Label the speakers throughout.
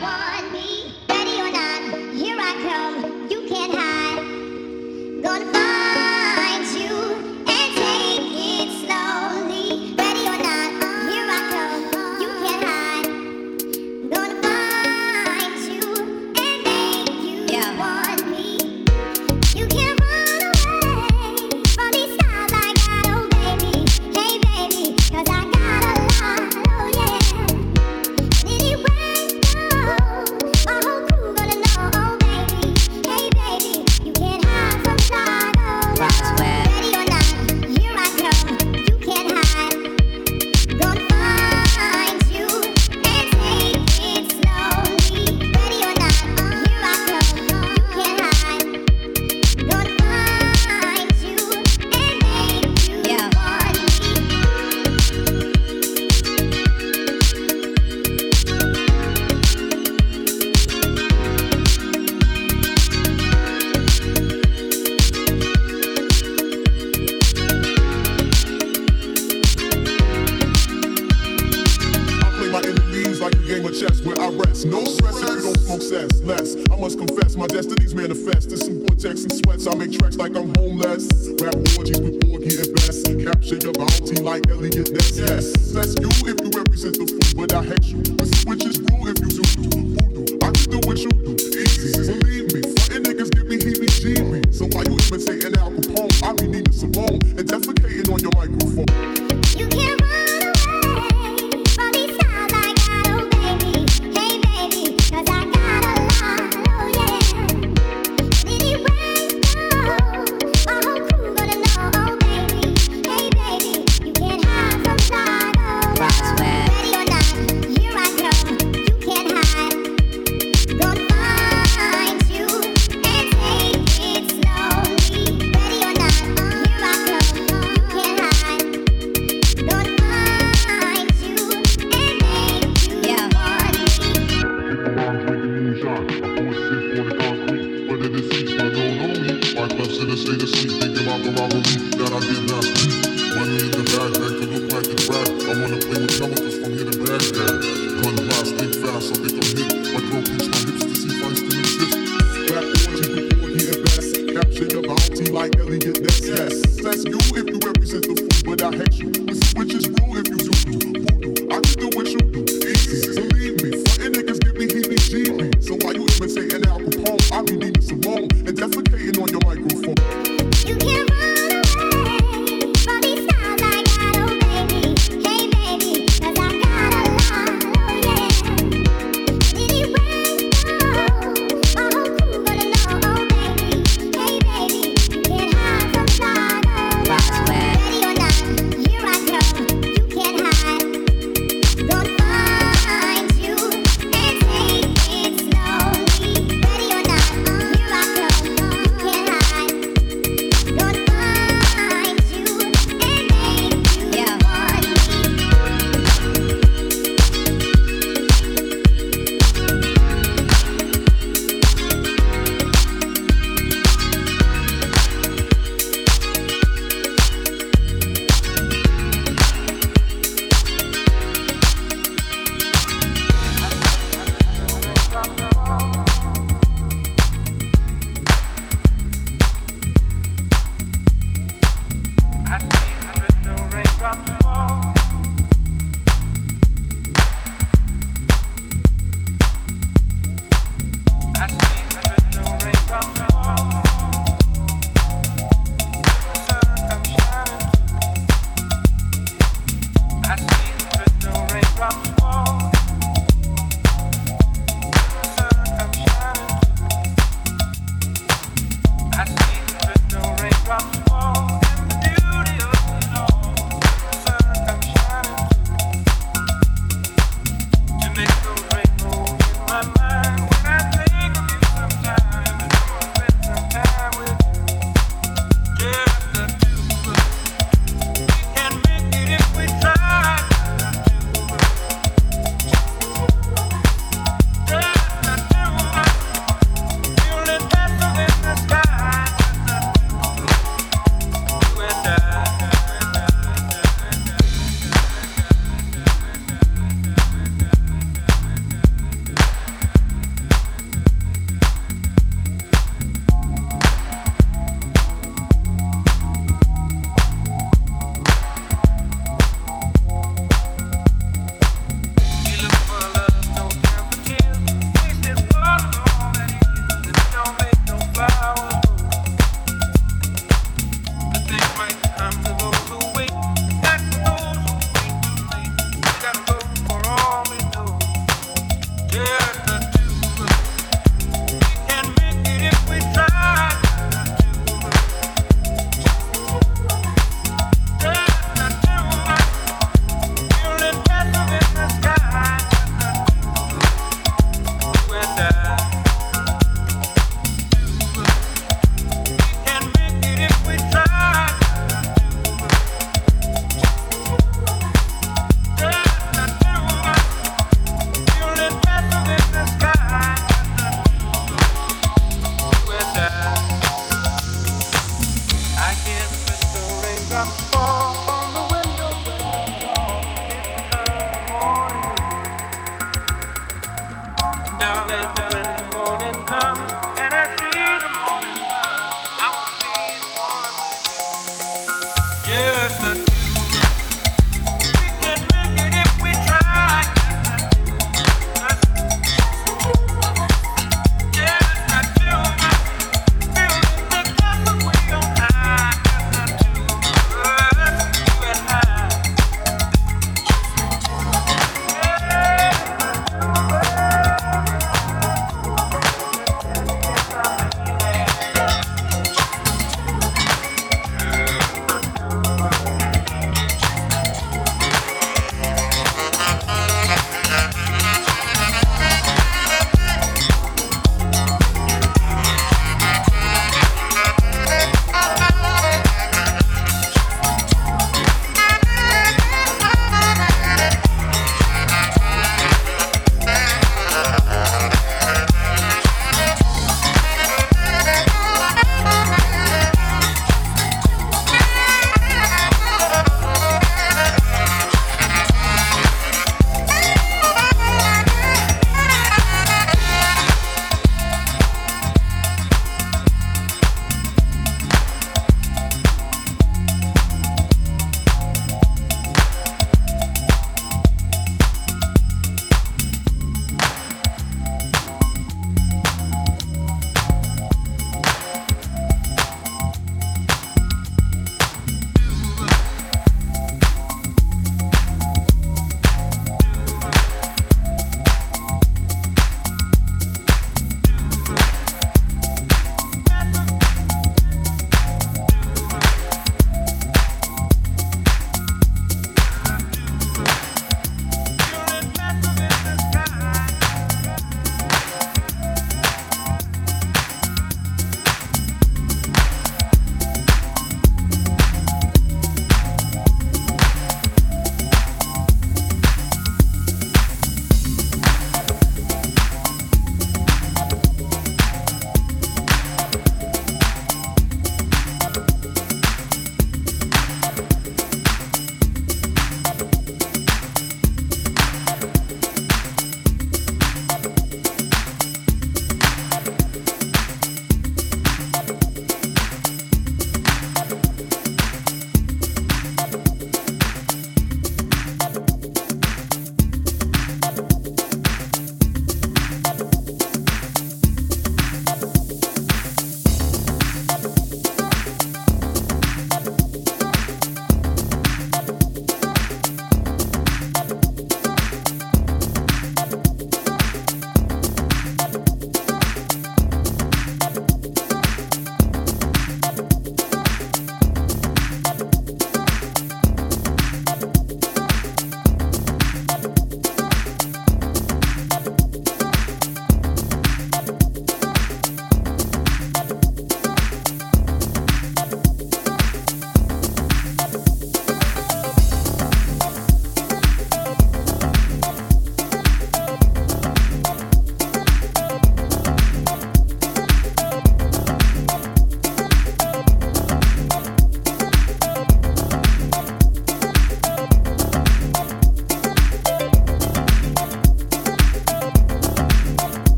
Speaker 1: why. why you imitating Al Capone? I be needing some long
Speaker 2: and
Speaker 1: defecating on
Speaker 2: your microphone.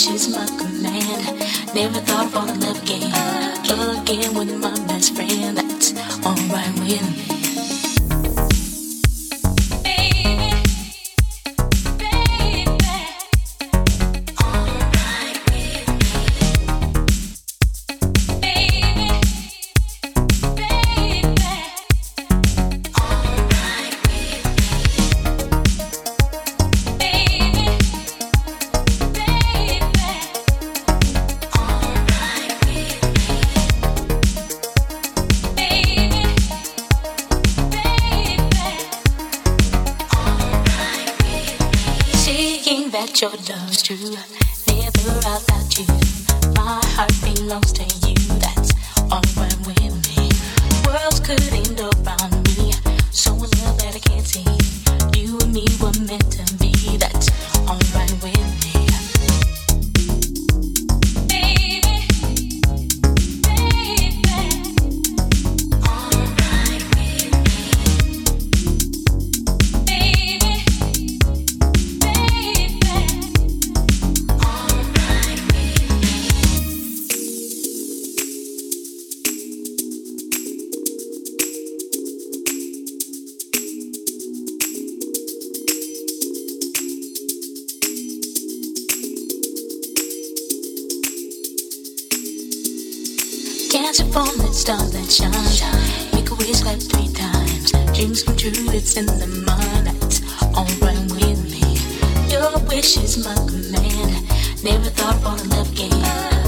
Speaker 2: she's
Speaker 3: my command. Never Catch a falling star that shines.
Speaker 4: Make a wish like three times. Dreams come true, it's in the
Speaker 3: mind. That's alright with me. Your wish is my command. Never thought falling love game.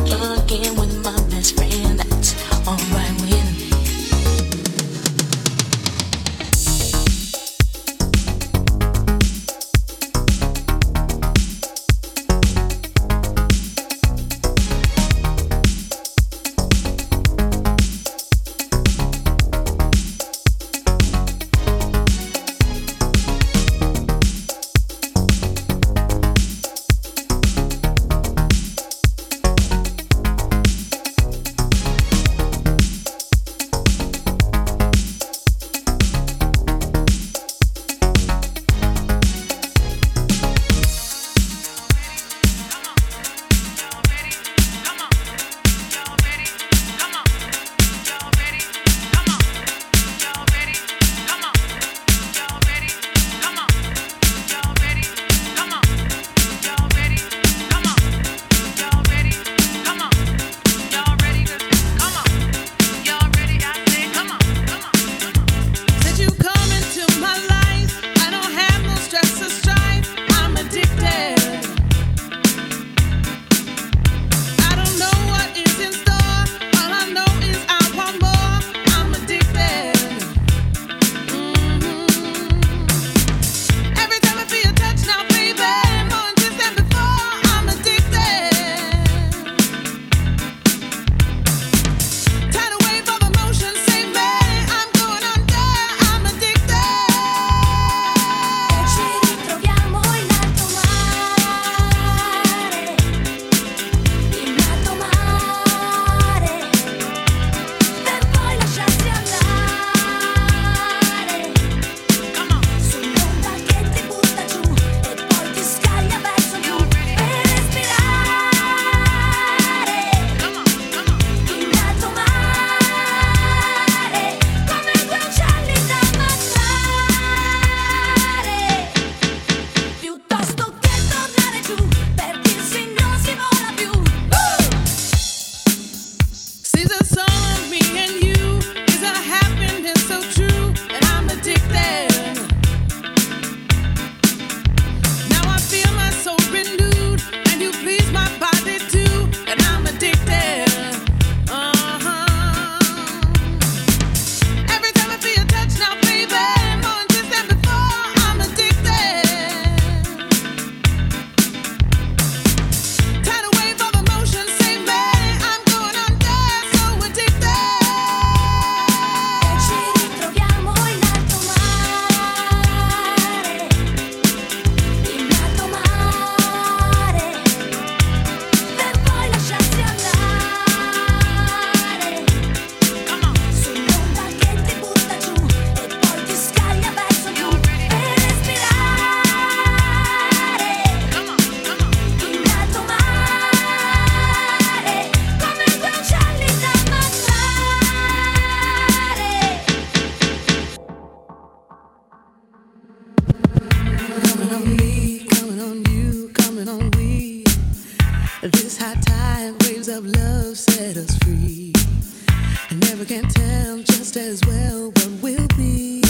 Speaker 3: never can tell just as well what will be.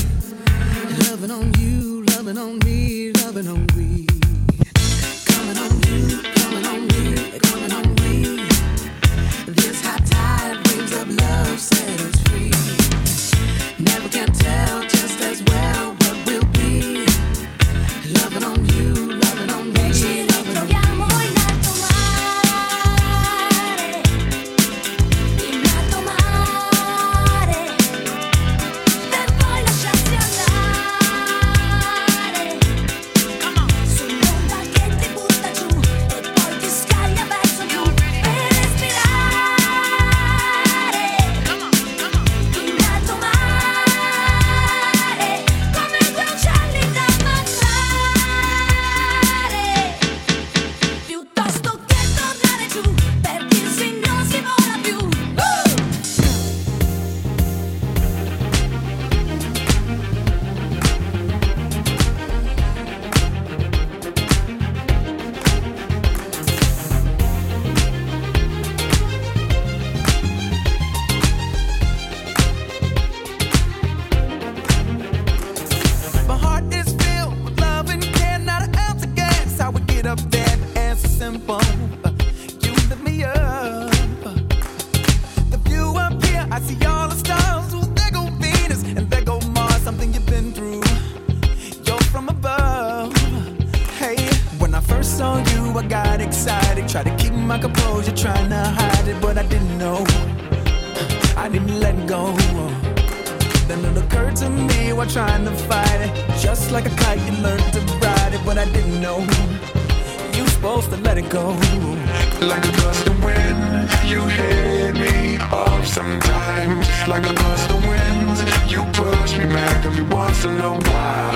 Speaker 3: Loving on you, loving on me, loving on we. like a
Speaker 4: gust of wind You push me back every once in a while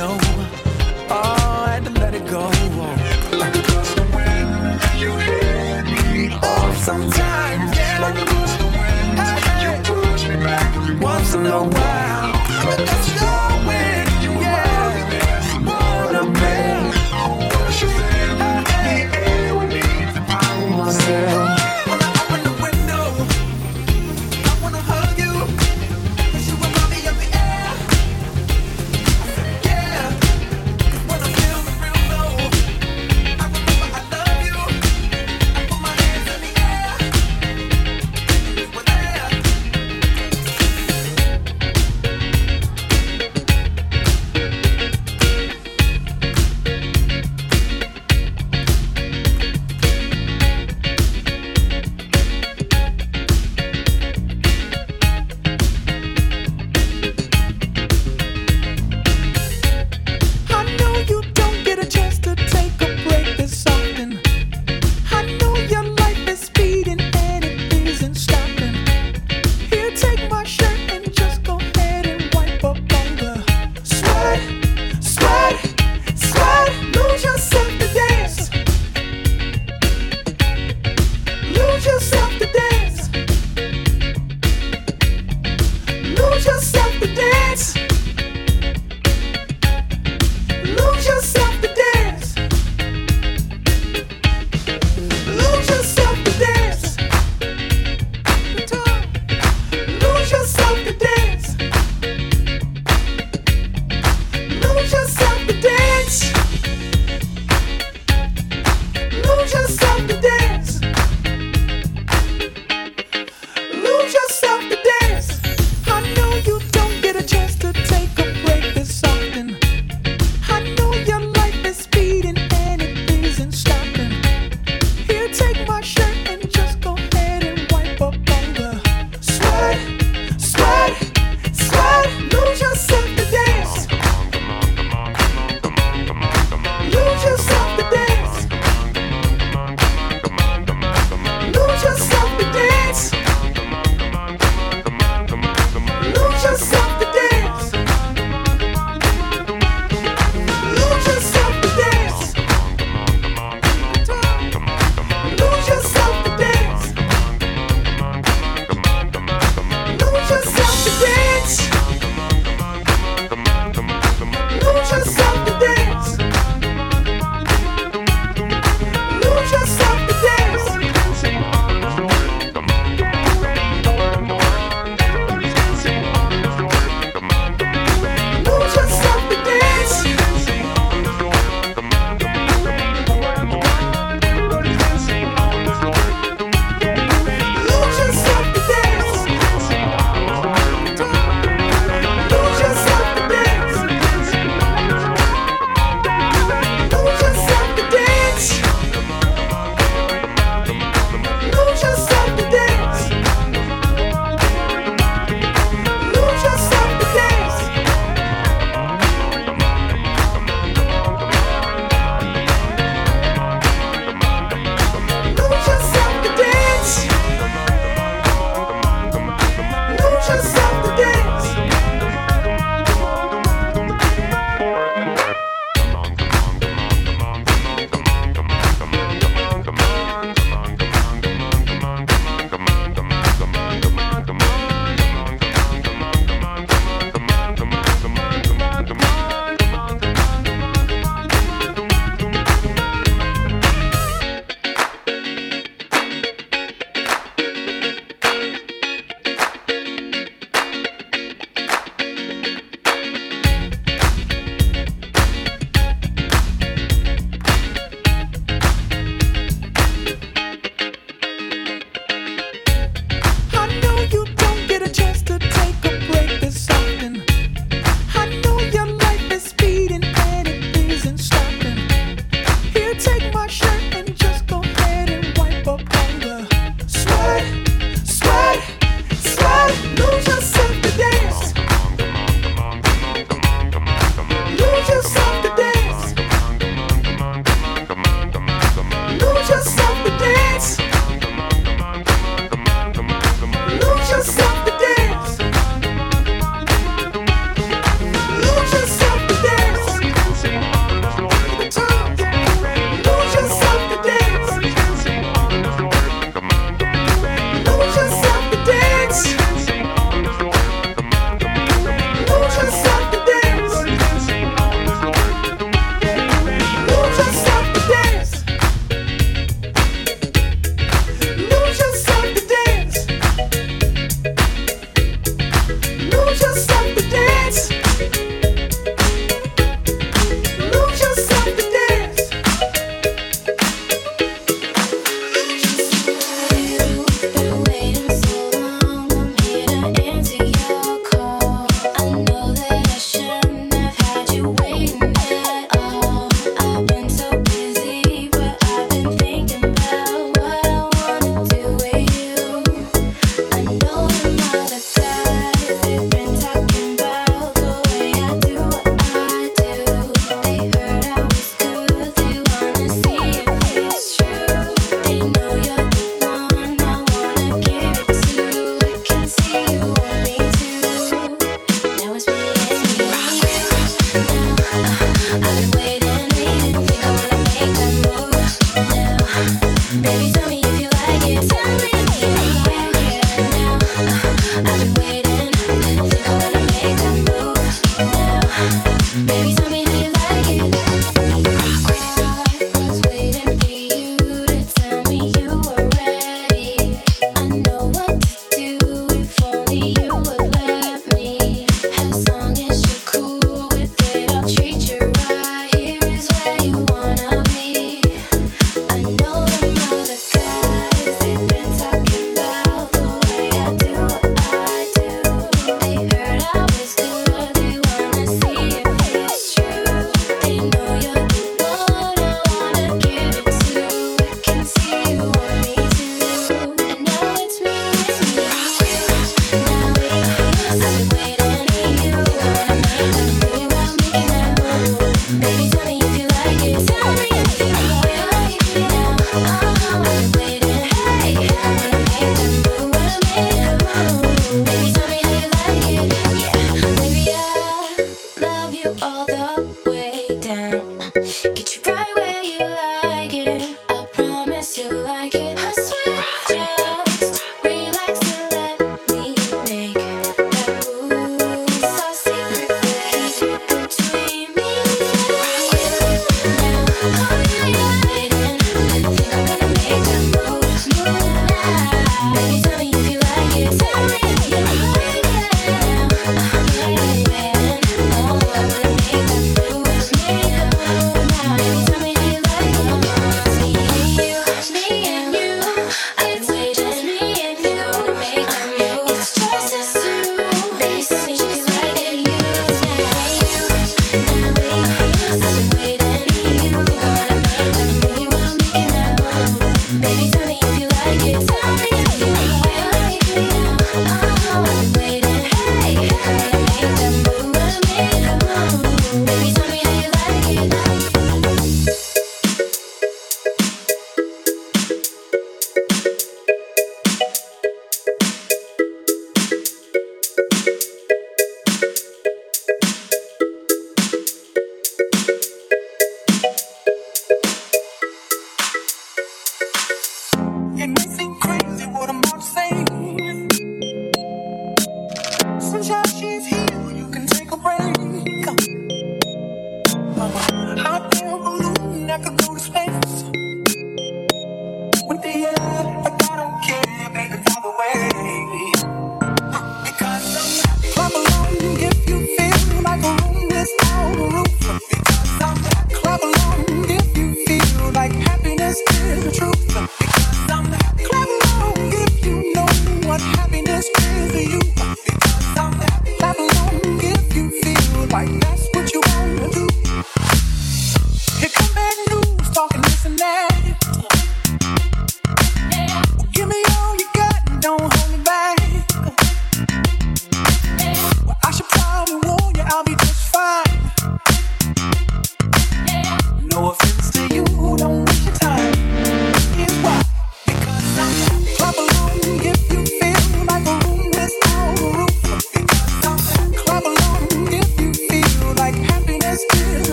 Speaker 3: know. Oh, I had to let it go.
Speaker 4: Like a gust of wind, you hit me off sometimes. Yeah. Like a gust of wind, you push me back once in a while.